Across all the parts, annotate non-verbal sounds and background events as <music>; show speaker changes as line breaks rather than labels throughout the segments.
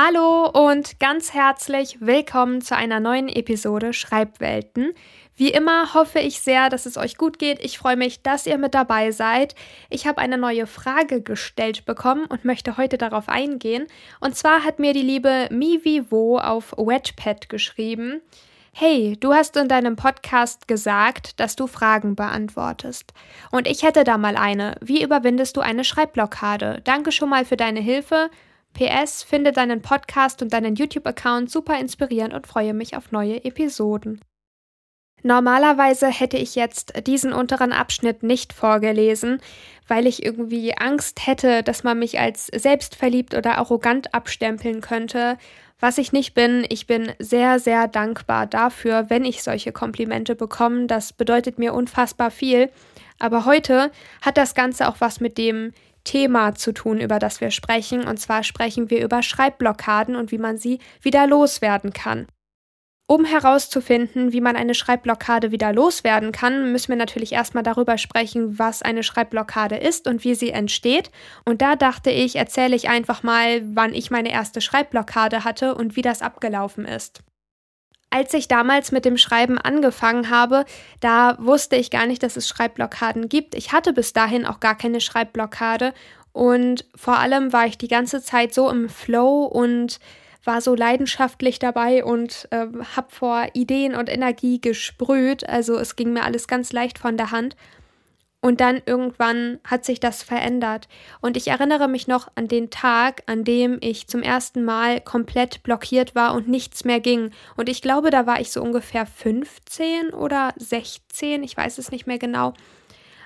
Hallo und ganz herzlich willkommen zu einer neuen Episode Schreibwelten. Wie immer hoffe ich sehr, dass es euch gut geht. Ich freue mich, dass ihr mit dabei seid. Ich habe eine neue Frage gestellt bekommen und möchte heute darauf eingehen. Und zwar hat mir die liebe Mivivo auf Wedgepad geschrieben. Hey, du hast in deinem Podcast gesagt, dass du Fragen beantwortest. Und ich hätte da mal eine. Wie überwindest du eine Schreibblockade? Danke schon mal für deine Hilfe. PS, finde deinen Podcast und deinen YouTube-Account super inspirierend und freue mich auf neue Episoden. Normalerweise hätte ich jetzt diesen unteren Abschnitt nicht vorgelesen, weil ich irgendwie Angst hätte, dass man mich als selbstverliebt oder arrogant abstempeln könnte, was ich nicht bin. Ich bin sehr, sehr dankbar dafür, wenn ich solche Komplimente bekomme. Das bedeutet mir unfassbar viel. Aber heute hat das Ganze auch was mit dem Thema zu tun, über das wir sprechen. Und zwar sprechen wir über Schreibblockaden und wie man sie wieder loswerden kann. Um herauszufinden, wie man eine Schreibblockade wieder loswerden kann, müssen wir natürlich erstmal darüber sprechen, was eine Schreibblockade ist und wie sie entsteht. Und da dachte ich, erzähle ich einfach mal, wann ich meine erste Schreibblockade hatte und wie das abgelaufen ist. Als ich damals mit dem Schreiben angefangen habe, da wusste ich gar nicht, dass es Schreibblockaden gibt. Ich hatte bis dahin auch gar keine Schreibblockade und vor allem war ich die ganze Zeit so im Flow und war so leidenschaftlich dabei und äh, habe vor Ideen und Energie gesprüht. Also es ging mir alles ganz leicht von der Hand. Und dann irgendwann hat sich das verändert. Und ich erinnere mich noch an den Tag, an dem ich zum ersten Mal komplett blockiert war und nichts mehr ging. Und ich glaube, da war ich so ungefähr 15 oder 16, ich weiß es nicht mehr genau.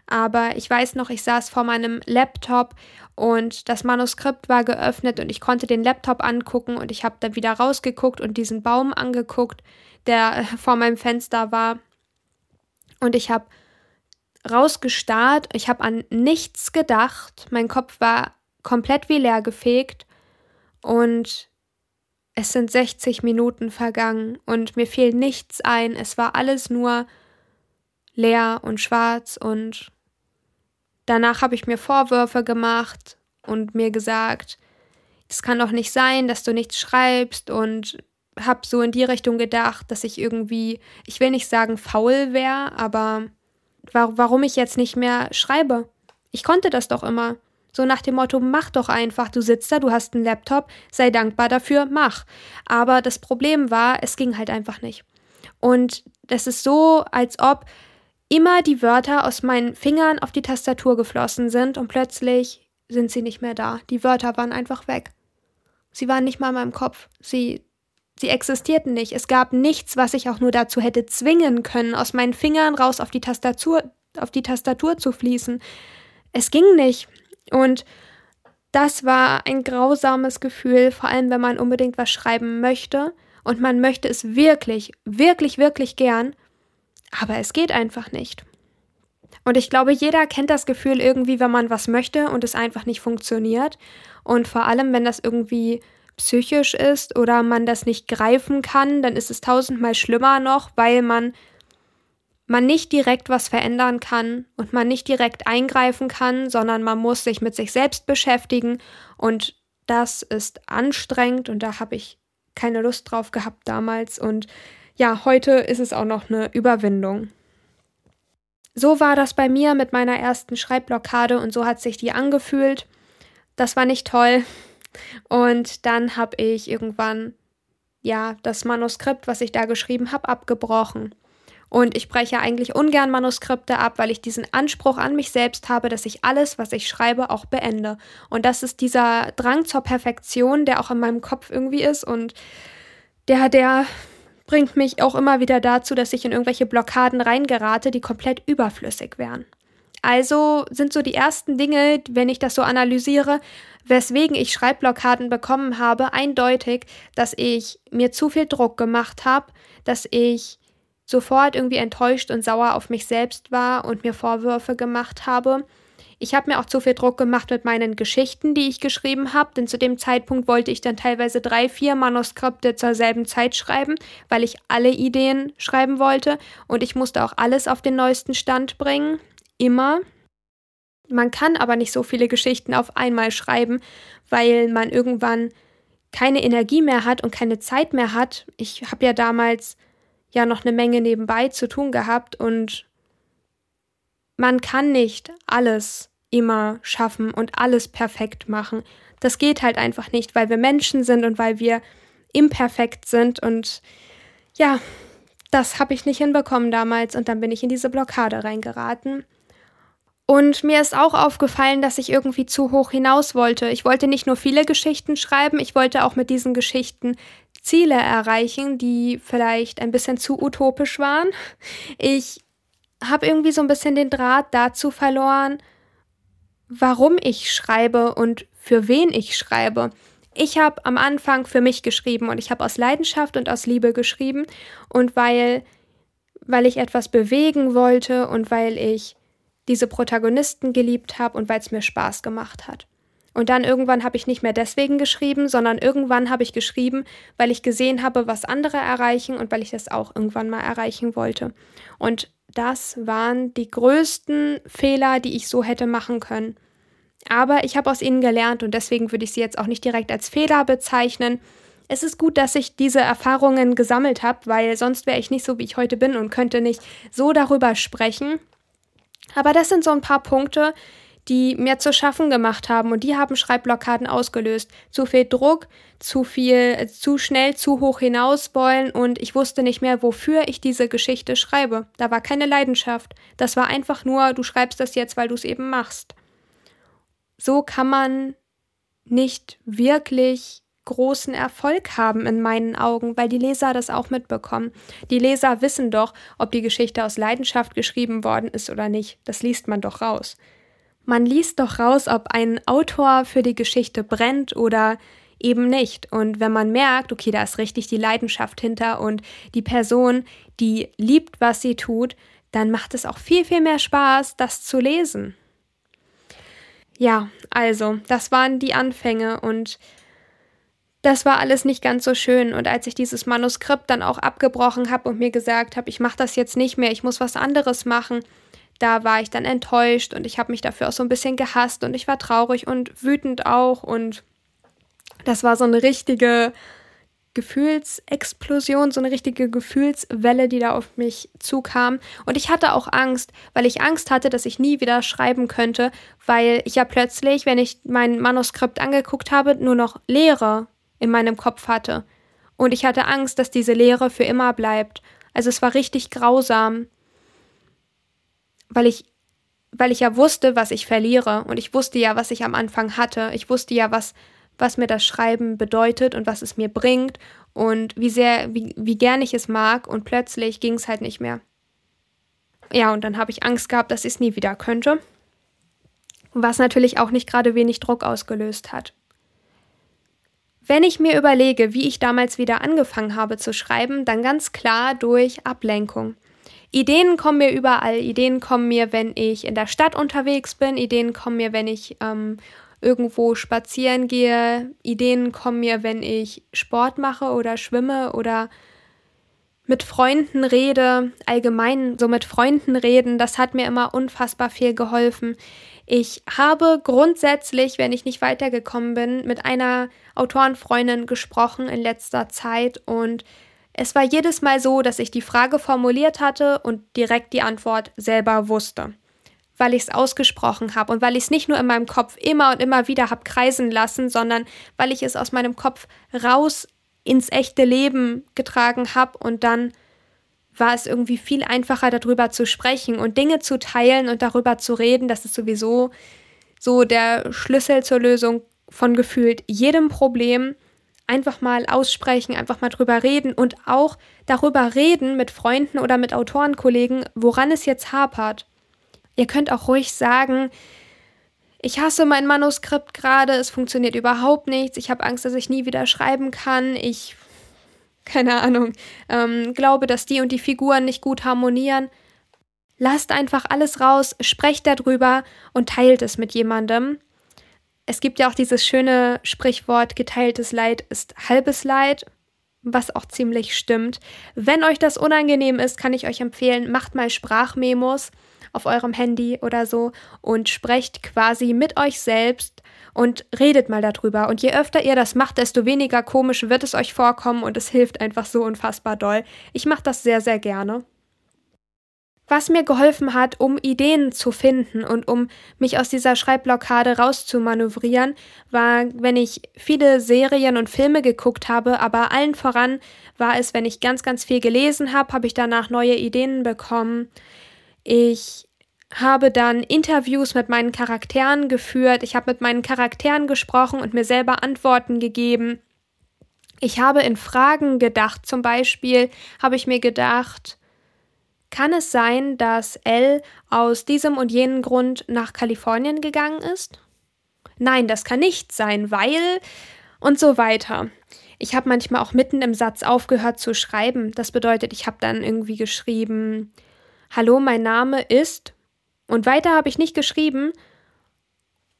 Aber ich weiß noch, ich saß vor meinem Laptop und das Manuskript war geöffnet und ich konnte den Laptop angucken und ich habe dann wieder rausgeguckt und diesen Baum angeguckt, der <laughs> vor meinem Fenster war. Und ich habe rausgestarrt, ich habe an nichts gedacht, mein Kopf war komplett wie leer gefegt. Und es sind 60 Minuten vergangen und mir fiel nichts ein, es war alles nur leer und schwarz und danach habe ich mir Vorwürfe gemacht und mir gesagt, es kann doch nicht sein, dass du nichts schreibst und habe so in die Richtung gedacht, dass ich irgendwie, ich will nicht sagen faul wäre, aber warum ich jetzt nicht mehr schreibe. Ich konnte das doch immer. So nach dem Motto, mach doch einfach, du sitzt da, du hast einen Laptop, sei dankbar dafür, mach. Aber das Problem war, es ging halt einfach nicht. Und es ist so, als ob immer die Wörter aus meinen Fingern auf die Tastatur geflossen sind und plötzlich sind sie nicht mehr da. Die Wörter waren einfach weg. Sie waren nicht mal in meinem Kopf. Sie Sie existierten nicht. Es gab nichts, was ich auch nur dazu hätte zwingen können, aus meinen Fingern raus auf die Tastatur, auf die Tastatur zu fließen. Es ging nicht. Und das war ein grausames Gefühl, vor allem wenn man unbedingt was schreiben möchte und man möchte es wirklich, wirklich, wirklich gern, aber es geht einfach nicht. Und ich glaube, jeder kennt das Gefühl irgendwie, wenn man was möchte und es einfach nicht funktioniert. Und vor allem, wenn das irgendwie psychisch ist oder man das nicht greifen kann, dann ist es tausendmal schlimmer noch, weil man man nicht direkt was verändern kann und man nicht direkt eingreifen kann, sondern man muss sich mit sich selbst beschäftigen und das ist anstrengend und da habe ich keine Lust drauf gehabt damals und ja, heute ist es auch noch eine Überwindung. So war das bei mir mit meiner ersten Schreibblockade und so hat sich die angefühlt. Das war nicht toll. Und dann habe ich irgendwann ja das Manuskript, was ich da geschrieben habe, abgebrochen. Und ich breche eigentlich ungern Manuskripte ab, weil ich diesen Anspruch an mich selbst habe, dass ich alles, was ich schreibe, auch beende. Und das ist dieser Drang zur Perfektion, der auch in meinem Kopf irgendwie ist und der, der bringt mich auch immer wieder dazu, dass ich in irgendwelche Blockaden reingerate, die komplett überflüssig wären. Also sind so die ersten Dinge, wenn ich das so analysiere, weswegen ich Schreibblockaden bekommen habe, eindeutig, dass ich mir zu viel Druck gemacht habe, dass ich sofort irgendwie enttäuscht und sauer auf mich selbst war und mir Vorwürfe gemacht habe. Ich habe mir auch zu viel Druck gemacht mit meinen Geschichten, die ich geschrieben habe, denn zu dem Zeitpunkt wollte ich dann teilweise drei, vier Manuskripte zur selben Zeit schreiben, weil ich alle Ideen schreiben wollte und ich musste auch alles auf den neuesten Stand bringen. Immer. Man kann aber nicht so viele Geschichten auf einmal schreiben, weil man irgendwann keine Energie mehr hat und keine Zeit mehr hat. Ich habe ja damals ja noch eine Menge nebenbei zu tun gehabt und man kann nicht alles immer schaffen und alles perfekt machen. Das geht halt einfach nicht, weil wir Menschen sind und weil wir imperfekt sind und ja, das habe ich nicht hinbekommen damals und dann bin ich in diese Blockade reingeraten. Und mir ist auch aufgefallen, dass ich irgendwie zu hoch hinaus wollte. Ich wollte nicht nur viele Geschichten schreiben, ich wollte auch mit diesen Geschichten Ziele erreichen, die vielleicht ein bisschen zu utopisch waren. Ich habe irgendwie so ein bisschen den Draht dazu verloren, warum ich schreibe und für wen ich schreibe. Ich habe am Anfang für mich geschrieben und ich habe aus Leidenschaft und aus Liebe geschrieben und weil weil ich etwas bewegen wollte und weil ich diese Protagonisten geliebt habe und weil es mir Spaß gemacht hat. Und dann irgendwann habe ich nicht mehr deswegen geschrieben, sondern irgendwann habe ich geschrieben, weil ich gesehen habe, was andere erreichen und weil ich das auch irgendwann mal erreichen wollte. Und das waren die größten Fehler, die ich so hätte machen können. Aber ich habe aus ihnen gelernt und deswegen würde ich sie jetzt auch nicht direkt als Fehler bezeichnen. Es ist gut, dass ich diese Erfahrungen gesammelt habe, weil sonst wäre ich nicht so, wie ich heute bin und könnte nicht so darüber sprechen. Aber das sind so ein paar Punkte, die mir zu schaffen gemacht haben und die haben Schreibblockaden ausgelöst. Zu viel Druck, zu viel, zu schnell, zu hoch hinaus wollen und ich wusste nicht mehr, wofür ich diese Geschichte schreibe. Da war keine Leidenschaft. Das war einfach nur, du schreibst das jetzt, weil du es eben machst. So kann man nicht wirklich großen Erfolg haben in meinen Augen, weil die Leser das auch mitbekommen. Die Leser wissen doch, ob die Geschichte aus Leidenschaft geschrieben worden ist oder nicht. Das liest man doch raus. Man liest doch raus, ob ein Autor für die Geschichte brennt oder eben nicht. Und wenn man merkt, okay, da ist richtig die Leidenschaft hinter und die Person, die liebt, was sie tut, dann macht es auch viel, viel mehr Spaß, das zu lesen. Ja, also, das waren die Anfänge und das war alles nicht ganz so schön. Und als ich dieses Manuskript dann auch abgebrochen habe und mir gesagt habe, ich mache das jetzt nicht mehr, ich muss was anderes machen, da war ich dann enttäuscht und ich habe mich dafür auch so ein bisschen gehasst und ich war traurig und wütend auch und das war so eine richtige Gefühlsexplosion, so eine richtige Gefühlswelle, die da auf mich zukam. Und ich hatte auch Angst, weil ich Angst hatte, dass ich nie wieder schreiben könnte, weil ich ja plötzlich, wenn ich mein Manuskript angeguckt habe, nur noch Leere in meinem Kopf hatte. Und ich hatte Angst, dass diese Leere für immer bleibt. Also es war richtig grausam weil ich, weil ich ja wusste, was ich verliere und ich wusste ja, was ich am Anfang hatte. Ich wusste ja, was, was mir das Schreiben bedeutet und was es mir bringt und wie sehr, wie, wie gern ich es mag und plötzlich ging es halt nicht mehr. Ja, und dann habe ich Angst gehabt, dass ich es nie wieder könnte. Was natürlich auch nicht gerade wenig Druck ausgelöst hat. Wenn ich mir überlege, wie ich damals wieder angefangen habe zu schreiben, dann ganz klar durch Ablenkung. Ideen kommen mir überall. Ideen kommen mir, wenn ich in der Stadt unterwegs bin. Ideen kommen mir, wenn ich ähm, irgendwo spazieren gehe. Ideen kommen mir, wenn ich Sport mache oder schwimme oder mit Freunden rede. Allgemein so mit Freunden reden, das hat mir immer unfassbar viel geholfen. Ich habe grundsätzlich, wenn ich nicht weitergekommen bin, mit einer Autorenfreundin gesprochen in letzter Zeit und es war jedes Mal so, dass ich die Frage formuliert hatte und direkt die Antwort selber wusste. Weil ich es ausgesprochen habe und weil ich es nicht nur in meinem Kopf immer und immer wieder habe kreisen lassen, sondern weil ich es aus meinem Kopf raus ins echte Leben getragen habe und dann war es irgendwie viel einfacher darüber zu sprechen und Dinge zu teilen und darüber zu reden. Das ist sowieso so der Schlüssel zur Lösung von gefühlt jedem Problem einfach mal aussprechen, einfach mal drüber reden und auch darüber reden mit Freunden oder mit Autorenkollegen, woran es jetzt hapert. Ihr könnt auch ruhig sagen, ich hasse mein Manuskript gerade, es funktioniert überhaupt nichts, ich habe Angst, dass ich nie wieder schreiben kann, ich, keine Ahnung, ähm, glaube, dass die und die Figuren nicht gut harmonieren. Lasst einfach alles raus, sprecht darüber und teilt es mit jemandem es gibt ja auch dieses schöne Sprichwort, geteiltes Leid ist halbes Leid, was auch ziemlich stimmt. Wenn euch das unangenehm ist, kann ich euch empfehlen, macht mal Sprachmemos auf eurem Handy oder so und sprecht quasi mit euch selbst und redet mal darüber. Und je öfter ihr das macht, desto weniger komisch wird es euch vorkommen und es hilft einfach so unfassbar doll. Ich mache das sehr, sehr gerne. Was mir geholfen hat, um Ideen zu finden und um mich aus dieser Schreibblockade rauszumanövrieren, war, wenn ich viele Serien und Filme geguckt habe, aber allen voran war es, wenn ich ganz, ganz viel gelesen habe, habe ich danach neue Ideen bekommen. Ich habe dann Interviews mit meinen Charakteren geführt, ich habe mit meinen Charakteren gesprochen und mir selber Antworten gegeben. Ich habe in Fragen gedacht, zum Beispiel habe ich mir gedacht, kann es sein, dass Elle aus diesem und jenem Grund nach Kalifornien gegangen ist? Nein, das kann nicht sein, weil und so weiter. Ich habe manchmal auch mitten im Satz aufgehört zu schreiben. Das bedeutet, ich habe dann irgendwie geschrieben, Hallo, mein Name ist. Und weiter habe ich nicht geschrieben,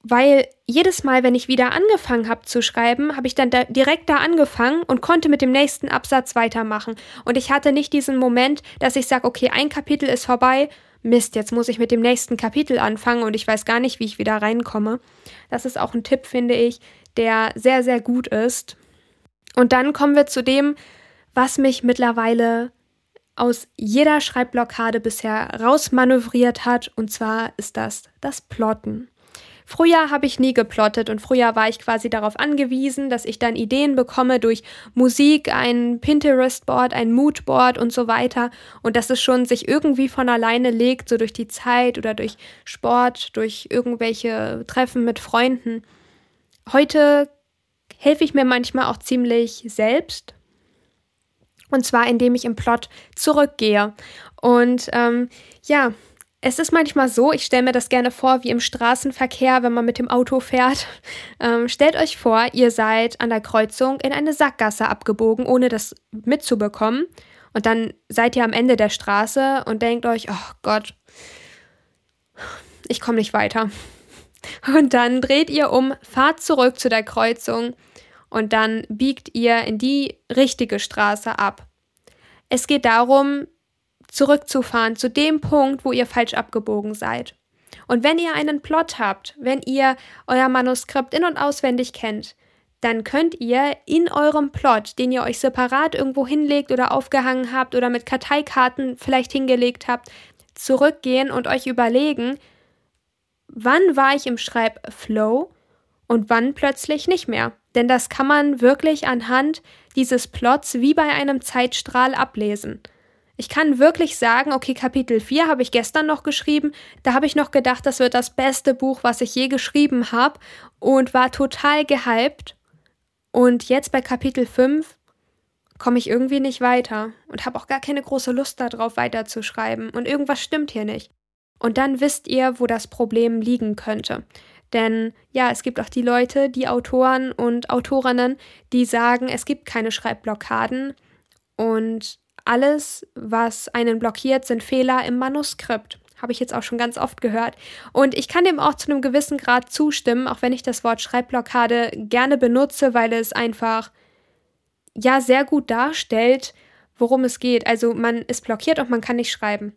weil jedes Mal, wenn ich wieder angefangen habe zu schreiben, habe ich dann da direkt da angefangen und konnte mit dem nächsten Absatz weitermachen. Und ich hatte nicht diesen Moment, dass ich sage, okay, ein Kapitel ist vorbei, Mist, jetzt muss ich mit dem nächsten Kapitel anfangen und ich weiß gar nicht, wie ich wieder reinkomme. Das ist auch ein Tipp, finde ich, der sehr, sehr gut ist. Und dann kommen wir zu dem, was mich mittlerweile aus jeder Schreibblockade bisher rausmanövriert hat, und zwar ist das das Plotten. Früher habe ich nie geplottet und früher war ich quasi darauf angewiesen, dass ich dann Ideen bekomme durch Musik, ein Pinterest-Board, ein Moodboard und so weiter und dass es schon sich irgendwie von alleine legt, so durch die Zeit oder durch Sport, durch irgendwelche Treffen mit Freunden. Heute helfe ich mir manchmal auch ziemlich selbst. Und zwar, indem ich im Plot zurückgehe. Und ähm, ja, es ist manchmal so, ich stelle mir das gerne vor, wie im Straßenverkehr, wenn man mit dem Auto fährt. <laughs> Ähm, stellt euch vor, ihr seid an der Kreuzung in eine Sackgasse abgebogen, ohne das mitzubekommen. Und dann seid ihr am Ende der Straße und denkt euch, oh Gott, ich komme nicht weiter. <laughs> Und dann dreht ihr um, fahrt zurück zu der Kreuzung und dann biegt ihr in die richtige Straße ab. Es geht darum, zurückzufahren zu dem Punkt, wo ihr falsch abgebogen seid. Und wenn ihr einen Plot habt, wenn ihr euer Manuskript in und auswendig kennt, dann könnt ihr in eurem Plot, den ihr euch separat irgendwo hinlegt oder aufgehangen habt oder mit Karteikarten vielleicht hingelegt habt, zurückgehen und euch überlegen, wann war ich im Schreibflow und wann plötzlich nicht mehr. Denn das kann man wirklich anhand dieses Plots wie bei einem Zeitstrahl ablesen. Ich kann wirklich sagen, okay, Kapitel 4 habe ich gestern noch geschrieben, da habe ich noch gedacht, das wird das beste Buch, was ich je geschrieben habe und war total gehypt. Und jetzt bei Kapitel 5 komme ich irgendwie nicht weiter und habe auch gar keine große Lust darauf weiterzuschreiben und irgendwas stimmt hier nicht. Und dann wisst ihr, wo das Problem liegen könnte. Denn ja, es gibt auch die Leute, die Autoren und Autorinnen, die sagen, es gibt keine Schreibblockaden und alles, was einen blockiert, sind Fehler im Manuskript. Habe ich jetzt auch schon ganz oft gehört. Und ich kann dem auch zu einem gewissen Grad zustimmen, auch wenn ich das Wort Schreibblockade gerne benutze, weil es einfach ja sehr gut darstellt, worum es geht. Also man ist blockiert und man kann nicht schreiben.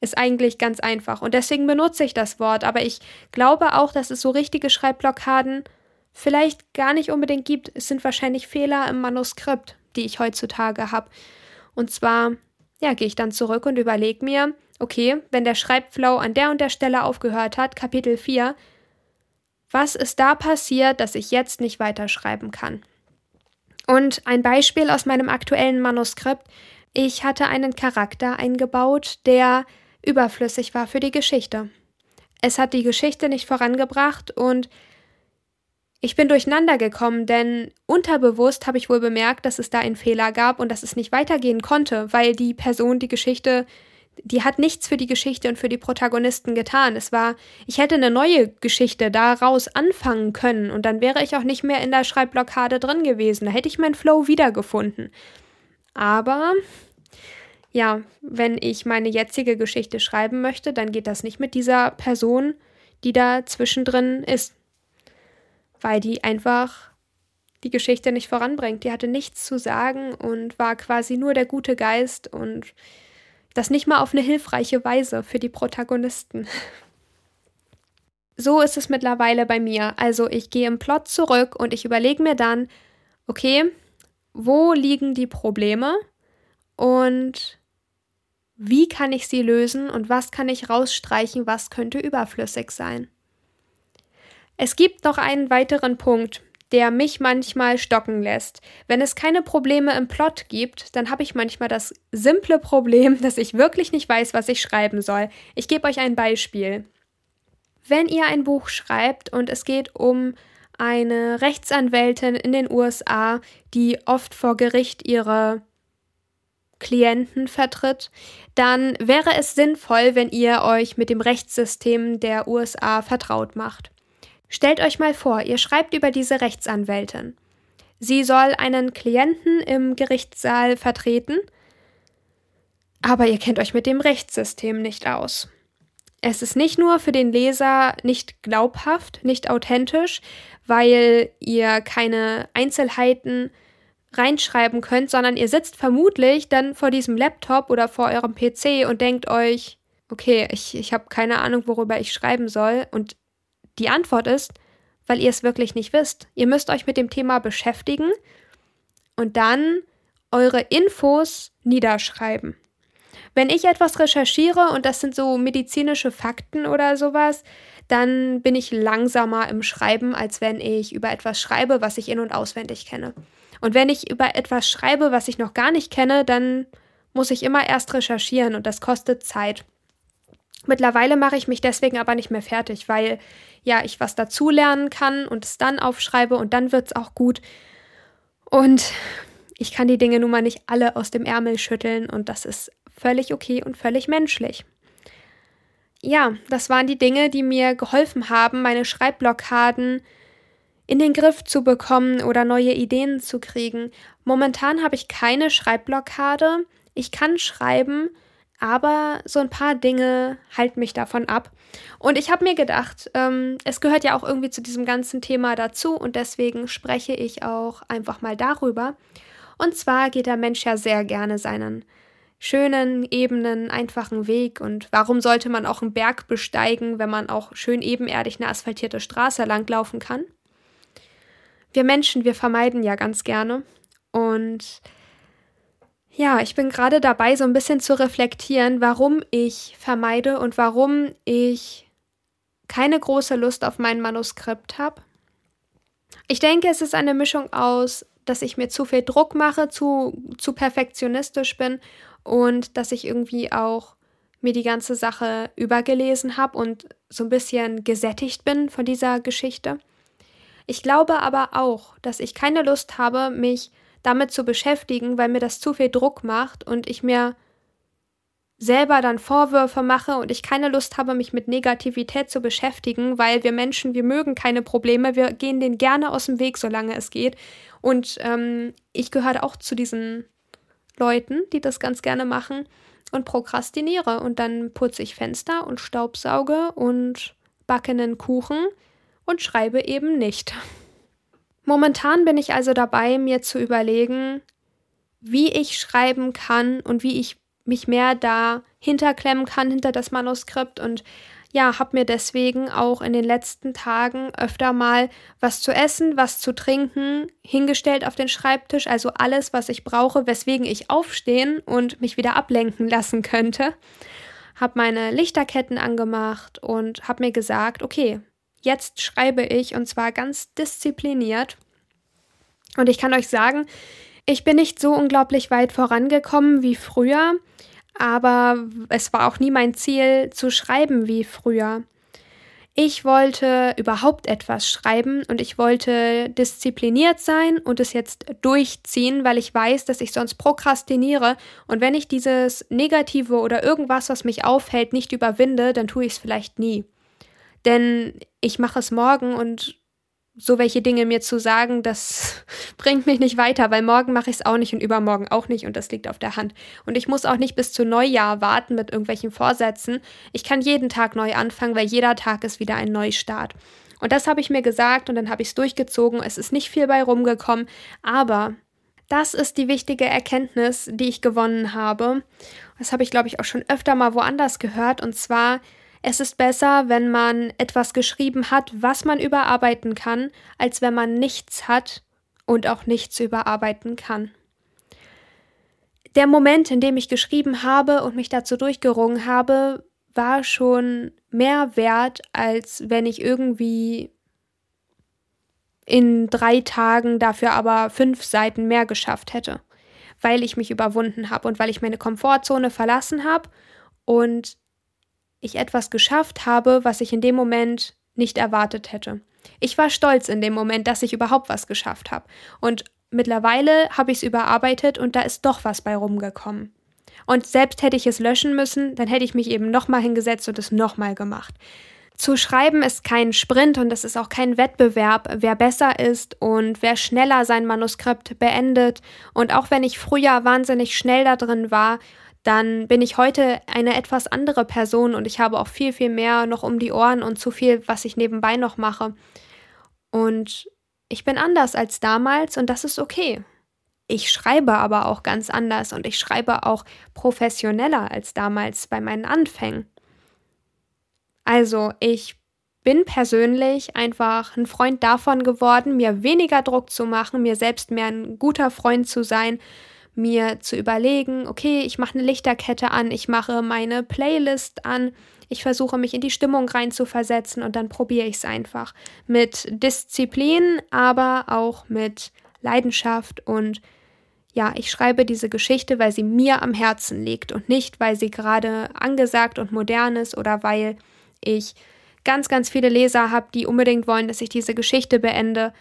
Ist eigentlich ganz einfach. Und deswegen benutze ich das Wort. Aber ich glaube auch, dass es so richtige Schreibblockaden vielleicht gar nicht unbedingt gibt. Es sind wahrscheinlich Fehler im Manuskript, die ich heutzutage habe. Und zwar, ja, gehe ich dann zurück und überlege mir, okay, wenn der Schreibflow an der und der Stelle aufgehört hat, Kapitel 4, was ist da passiert, dass ich jetzt nicht weiterschreiben kann? Und ein Beispiel aus meinem aktuellen Manuskript. Ich hatte einen Charakter eingebaut, der überflüssig war für die Geschichte. Es hat die Geschichte nicht vorangebracht und ich bin durcheinander gekommen, denn unterbewusst habe ich wohl bemerkt, dass es da einen Fehler gab und dass es nicht weitergehen konnte, weil die Person die Geschichte, die hat nichts für die Geschichte und für die Protagonisten getan. Es war, ich hätte eine neue Geschichte daraus anfangen können und dann wäre ich auch nicht mehr in der Schreibblockade drin gewesen. Da hätte ich meinen Flow wiedergefunden. Aber ja, wenn ich meine jetzige Geschichte schreiben möchte, dann geht das nicht mit dieser Person, die da zwischendrin ist. Weil die einfach die Geschichte nicht voranbringt. Die hatte nichts zu sagen und war quasi nur der gute Geist und Das nicht mal auf eine hilfreiche Weise für die Protagonisten. So ist es mittlerweile bei mir. Also ich gehe im Plot zurück und ich überlege mir dann, okay, wo liegen die Probleme und wie kann ich sie lösen und was kann ich rausstreichen, was könnte überflüssig sein. Es gibt noch einen weiteren Punkt, der mich manchmal stocken lässt. Wenn es keine Probleme im Plot gibt, dann habe ich manchmal das simple Problem, <laughs> dass ich wirklich nicht weiß, was ich schreiben soll. Ich gebe euch ein Beispiel. Wenn ihr ein Buch schreibt und es geht um eine Rechtsanwältin in den USA, die oft vor Gericht ihre Klienten vertritt, dann wäre es sinnvoll, wenn ihr euch mit dem Rechtssystem der USA vertraut macht. Stellt euch mal vor, ihr schreibt über diese Rechtsanwältin. Sie soll einen Klienten im Gerichtssaal vertreten, aber ihr kennt euch mit dem Rechtssystem nicht aus. Es ist nicht nur für den Leser nicht glaubhaft, nicht authentisch, weil ihr keine Einzelheiten reinschreiben könnt, sondern ihr sitzt vermutlich dann vor diesem Laptop oder vor eurem PC und denkt euch, okay, ich, ich habe keine Ahnung, worüber ich schreiben soll. Und die Antwort ist, weil ihr es wirklich nicht wisst. Ihr müsst euch mit dem Thema beschäftigen und dann eure Infos niederschreiben. Wenn ich etwas recherchiere und das sind so medizinische Fakten oder sowas, dann bin ich langsamer im Schreiben, als wenn ich über etwas schreibe, was ich in und auswendig kenne. Und wenn ich über etwas schreibe, was ich noch gar nicht kenne, dann muss ich immer erst recherchieren und das kostet Zeit. Mittlerweile mache ich mich deswegen aber nicht mehr fertig, weil ja ich was dazulernen kann und es dann aufschreibe und dann wird es auch gut. Und ich kann die Dinge nun mal nicht alle aus dem Ärmel schütteln und das ist völlig okay und völlig menschlich. Ja, das waren die Dinge, die mir geholfen haben, meine Schreibblockaden in den Griff zu bekommen oder neue Ideen zu kriegen. Momentan habe ich keine Schreibblockade. Ich kann schreiben, aber so ein paar Dinge halten mich davon ab. Und ich habe mir gedacht, ähm, es gehört ja auch irgendwie zu diesem ganzen Thema dazu und deswegen spreche ich auch einfach mal darüber. Und zwar geht der Mensch ja sehr gerne seinen schönen, ebenen, einfachen Weg. Und warum sollte man auch einen Berg besteigen, wenn man auch schön ebenerdig eine asphaltierte Straße langlaufen kann? Wir Menschen, wir vermeiden ja ganz gerne. Und ja, ich bin gerade dabei, so ein bisschen zu reflektieren, warum ich vermeide und warum ich keine große Lust auf mein Manuskript habe. Ich denke, es ist eine Mischung aus, dass ich mir zu viel Druck mache, zu, zu perfektionistisch bin und dass ich irgendwie auch mir die ganze Sache übergelesen habe und so ein bisschen gesättigt bin von dieser Geschichte. Ich glaube aber auch, dass ich keine Lust habe, mich damit zu beschäftigen, weil mir das zu viel Druck macht und ich mir selber dann Vorwürfe mache und ich keine Lust habe, mich mit Negativität zu beschäftigen, weil wir Menschen, wir mögen keine Probleme, wir gehen denen gerne aus dem Weg, solange es geht. Und ähm, ich gehöre auch zu diesen Leuten, die das ganz gerne machen und prokrastiniere. Und dann putze ich Fenster und staubsauge und backe einen Kuchen und schreibe eben nicht. Momentan bin ich also dabei, mir zu überlegen, wie ich schreiben kann und wie ich mich mehr da hinterklemmen kann hinter das Manuskript und ja, habe mir deswegen auch in den letzten Tagen öfter mal was zu essen, was zu trinken hingestellt auf den Schreibtisch, also alles, was ich brauche, weswegen ich aufstehen und mich wieder ablenken lassen könnte. Habe meine Lichterketten angemacht und habe mir gesagt, okay, Jetzt schreibe ich und zwar ganz diszipliniert. Und ich kann euch sagen, ich bin nicht so unglaublich weit vorangekommen wie früher, aber es war auch nie mein Ziel zu schreiben wie früher. Ich wollte überhaupt etwas schreiben und ich wollte diszipliniert sein und es jetzt durchziehen, weil ich weiß, dass ich sonst prokrastiniere und wenn ich dieses Negative oder irgendwas, was mich aufhält, nicht überwinde, dann tue ich es vielleicht nie. Denn ich mache es morgen und so welche Dinge mir zu sagen, das <laughs> bringt mich nicht weiter, weil morgen mache ich es auch nicht und übermorgen auch nicht und das liegt auf der Hand. Und ich muss auch nicht bis zu Neujahr warten mit irgendwelchen Vorsätzen. Ich kann jeden Tag neu anfangen, weil jeder Tag ist wieder ein Neustart. Und das habe ich mir gesagt und dann habe ich es durchgezogen. Es ist nicht viel bei rumgekommen, aber das ist die wichtige Erkenntnis, die ich gewonnen habe. Das habe ich, glaube ich, auch schon öfter mal woanders gehört. Und zwar, es ist besser, wenn man etwas geschrieben hat, was man überarbeiten kann, als wenn man nichts hat und auch nichts überarbeiten kann. Der Moment, in dem ich geschrieben habe und mich dazu durchgerungen habe, war schon mehr wert, als wenn ich irgendwie in drei Tagen dafür aber fünf Seiten mehr geschafft hätte, weil ich mich überwunden habe und weil ich meine Komfortzone verlassen habe und ich etwas geschafft habe, was ich in dem Moment nicht erwartet hätte. Ich war stolz in dem Moment, dass ich überhaupt was geschafft habe. Und mittlerweile habe ich es überarbeitet und da ist doch was bei rumgekommen. Und selbst hätte ich es löschen müssen, dann hätte ich mich eben nochmal hingesetzt und es nochmal gemacht. Zu schreiben ist kein Sprint und es ist auch kein Wettbewerb, wer besser ist und wer schneller sein Manuskript beendet. Und auch wenn ich früher wahnsinnig schnell da drin war, dann bin ich heute eine etwas andere Person und ich habe auch viel, viel mehr noch um die Ohren und zu viel, was ich nebenbei noch mache. Und ich bin anders als damals und das ist okay. Ich schreibe aber auch ganz anders und ich schreibe auch professioneller als damals bei meinen Anfängen. Also ich bin persönlich einfach ein Freund davon geworden, mir weniger Druck zu machen, mir selbst mehr ein guter Freund zu sein, mir zu überlegen, okay, ich mache eine Lichterkette an, ich mache meine Playlist an, ich versuche mich in die Stimmung rein zu versetzen und dann probiere ich es einfach. Mit Disziplin, aber auch mit Leidenschaft und ja, ich schreibe diese Geschichte, weil sie mir am Herzen liegt und nicht, weil sie gerade angesagt und modern ist oder weil ich ganz, ganz viele Leser habe, die unbedingt wollen, dass ich diese Geschichte beende.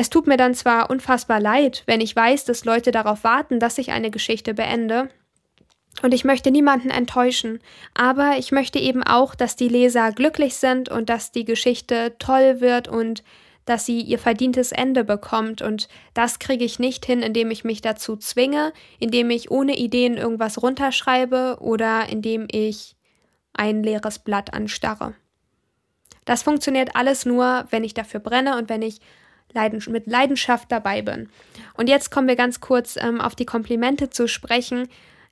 Es tut mir dann zwar unfassbar leid, wenn ich weiß, dass Leute darauf warten, dass ich eine Geschichte beende, und ich möchte niemanden enttäuschen, aber ich möchte eben auch, dass die Leser glücklich sind und dass die Geschichte toll wird und dass sie ihr verdientes Ende bekommt. Und das kriege ich nicht hin, indem ich mich dazu zwinge, indem ich ohne Ideen irgendwas runterschreibe oder indem ich ein leeres Blatt anstarre. Das funktioniert alles nur, wenn ich dafür brenne und wenn ich mit Leidenschaft dabei bin. Und jetzt kommen wir ganz kurz ähm, auf die Komplimente zu sprechen.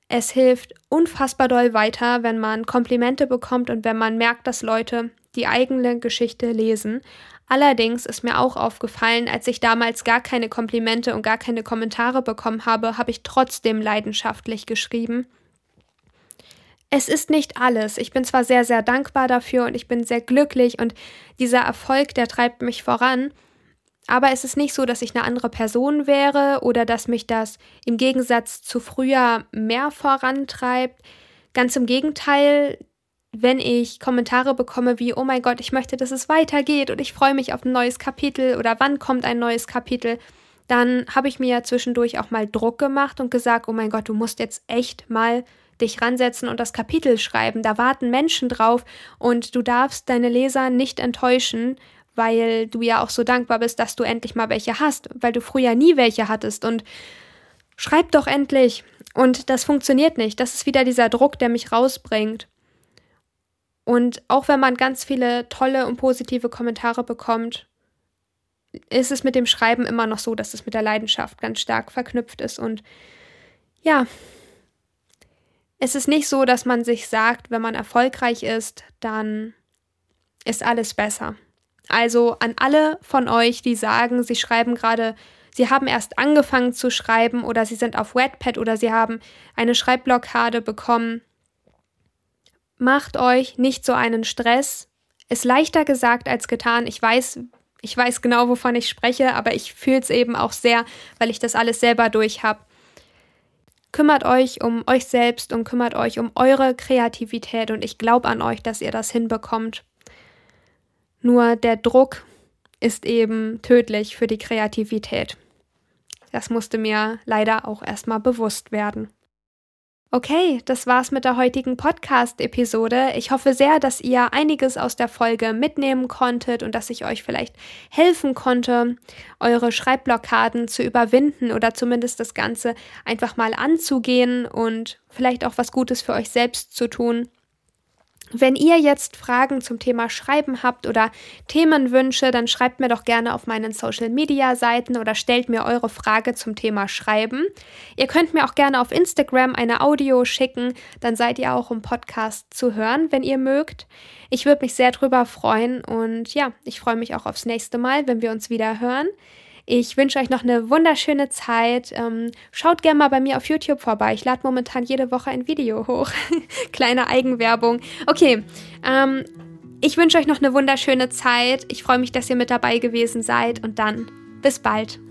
Es hilft unfassbar doll weiter, wenn man Komplimente bekommt und wenn man merkt, dass Leute die eigene Geschichte lesen. Allerdings ist mir auch aufgefallen, als ich damals gar keine Komplimente und gar keine Kommentare bekommen habe, habe ich trotzdem leidenschaftlich geschrieben es ist nicht alles. Ich bin zwar sehr, sehr dankbar dafür und ich bin sehr glücklich und dieser Erfolg, der treibt mich voran, aber es ist nicht so, dass ich eine andere Person wäre oder dass mich das im Gegensatz zu früher mehr vorantreibt. Ganz im Gegenteil, wenn ich Kommentare bekomme wie, oh mein Gott, ich möchte, dass es weitergeht und ich freue mich auf ein neues Kapitel oder wann kommt ein neues Kapitel, dann habe ich mir ja zwischendurch auch mal Druck gemacht und gesagt, oh mein Gott, du musst jetzt echt mal dich ransetzen und das Kapitel schreiben. Da warten Menschen drauf und du darfst deine Leser nicht enttäuschen, weil du ja auch so dankbar bist, dass du endlich mal welche hast, weil du früher nie welche hattest und schreib doch endlich. Und das funktioniert nicht. Das ist wieder dieser Druck, der mich rausbringt. Und auch wenn man ganz viele tolle und positive Kommentare bekommt, ist es mit dem Schreiben immer noch so, dass es mit der Leidenschaft ganz stark verknüpft ist. Und ja, es ist nicht so, dass man sich sagt, wenn man erfolgreich ist, dann ist alles besser. Also an alle von euch, die sagen, sie schreiben gerade, sie haben erst angefangen zu schreiben oder sie sind auf Wetpad oder sie haben eine Schreibblockade bekommen, macht euch nicht so einen Stress. Ist leichter gesagt als getan. Ich weiß, ich weiß genau, wovon ich spreche, aber ich fühle es eben auch sehr, weil ich das alles selber durch habe. Kümmert euch um euch selbst und kümmert euch um eure Kreativität und ich glaube an euch, dass ihr das hinbekommt. Nur der Druck ist eben tödlich für die Kreativität. Das musste mir leider auch erstmal bewusst werden. Okay, das war's mit der heutigen Podcast-Episode. Ich hoffe sehr, dass ihr einiges aus der Folge mitnehmen konntet und dass ich euch vielleicht helfen konnte, eure Schreibblockaden zu überwinden oder zumindest das Ganze einfach mal anzugehen und vielleicht auch was Gutes für euch selbst zu tun. Wenn ihr jetzt Fragen zum Thema Schreiben habt oder Themenwünsche, dann schreibt mir doch gerne auf meinen Social Media Seiten oder stellt mir eure Frage zum Thema Schreiben. Ihr könnt mir auch gerne auf Instagram eine Audio schicken, dann seid ihr auch im Podcast zu hören, wenn ihr mögt. Ich würde mich sehr drüber freuen und ja, ich freue mich auch aufs nächste Mal, wenn wir uns wieder hören. Ich wünsche euch noch eine wunderschöne Zeit. Ähm, schaut gerne mal bei mir auf YouTube vorbei. Ich lade momentan jede Woche ein Video hoch. <laughs> Kleine Eigenwerbung. Okay. Ähm, ich wünsche euch noch eine wunderschöne Zeit. Ich freue mich, dass ihr mit dabei gewesen seid und dann bis bald.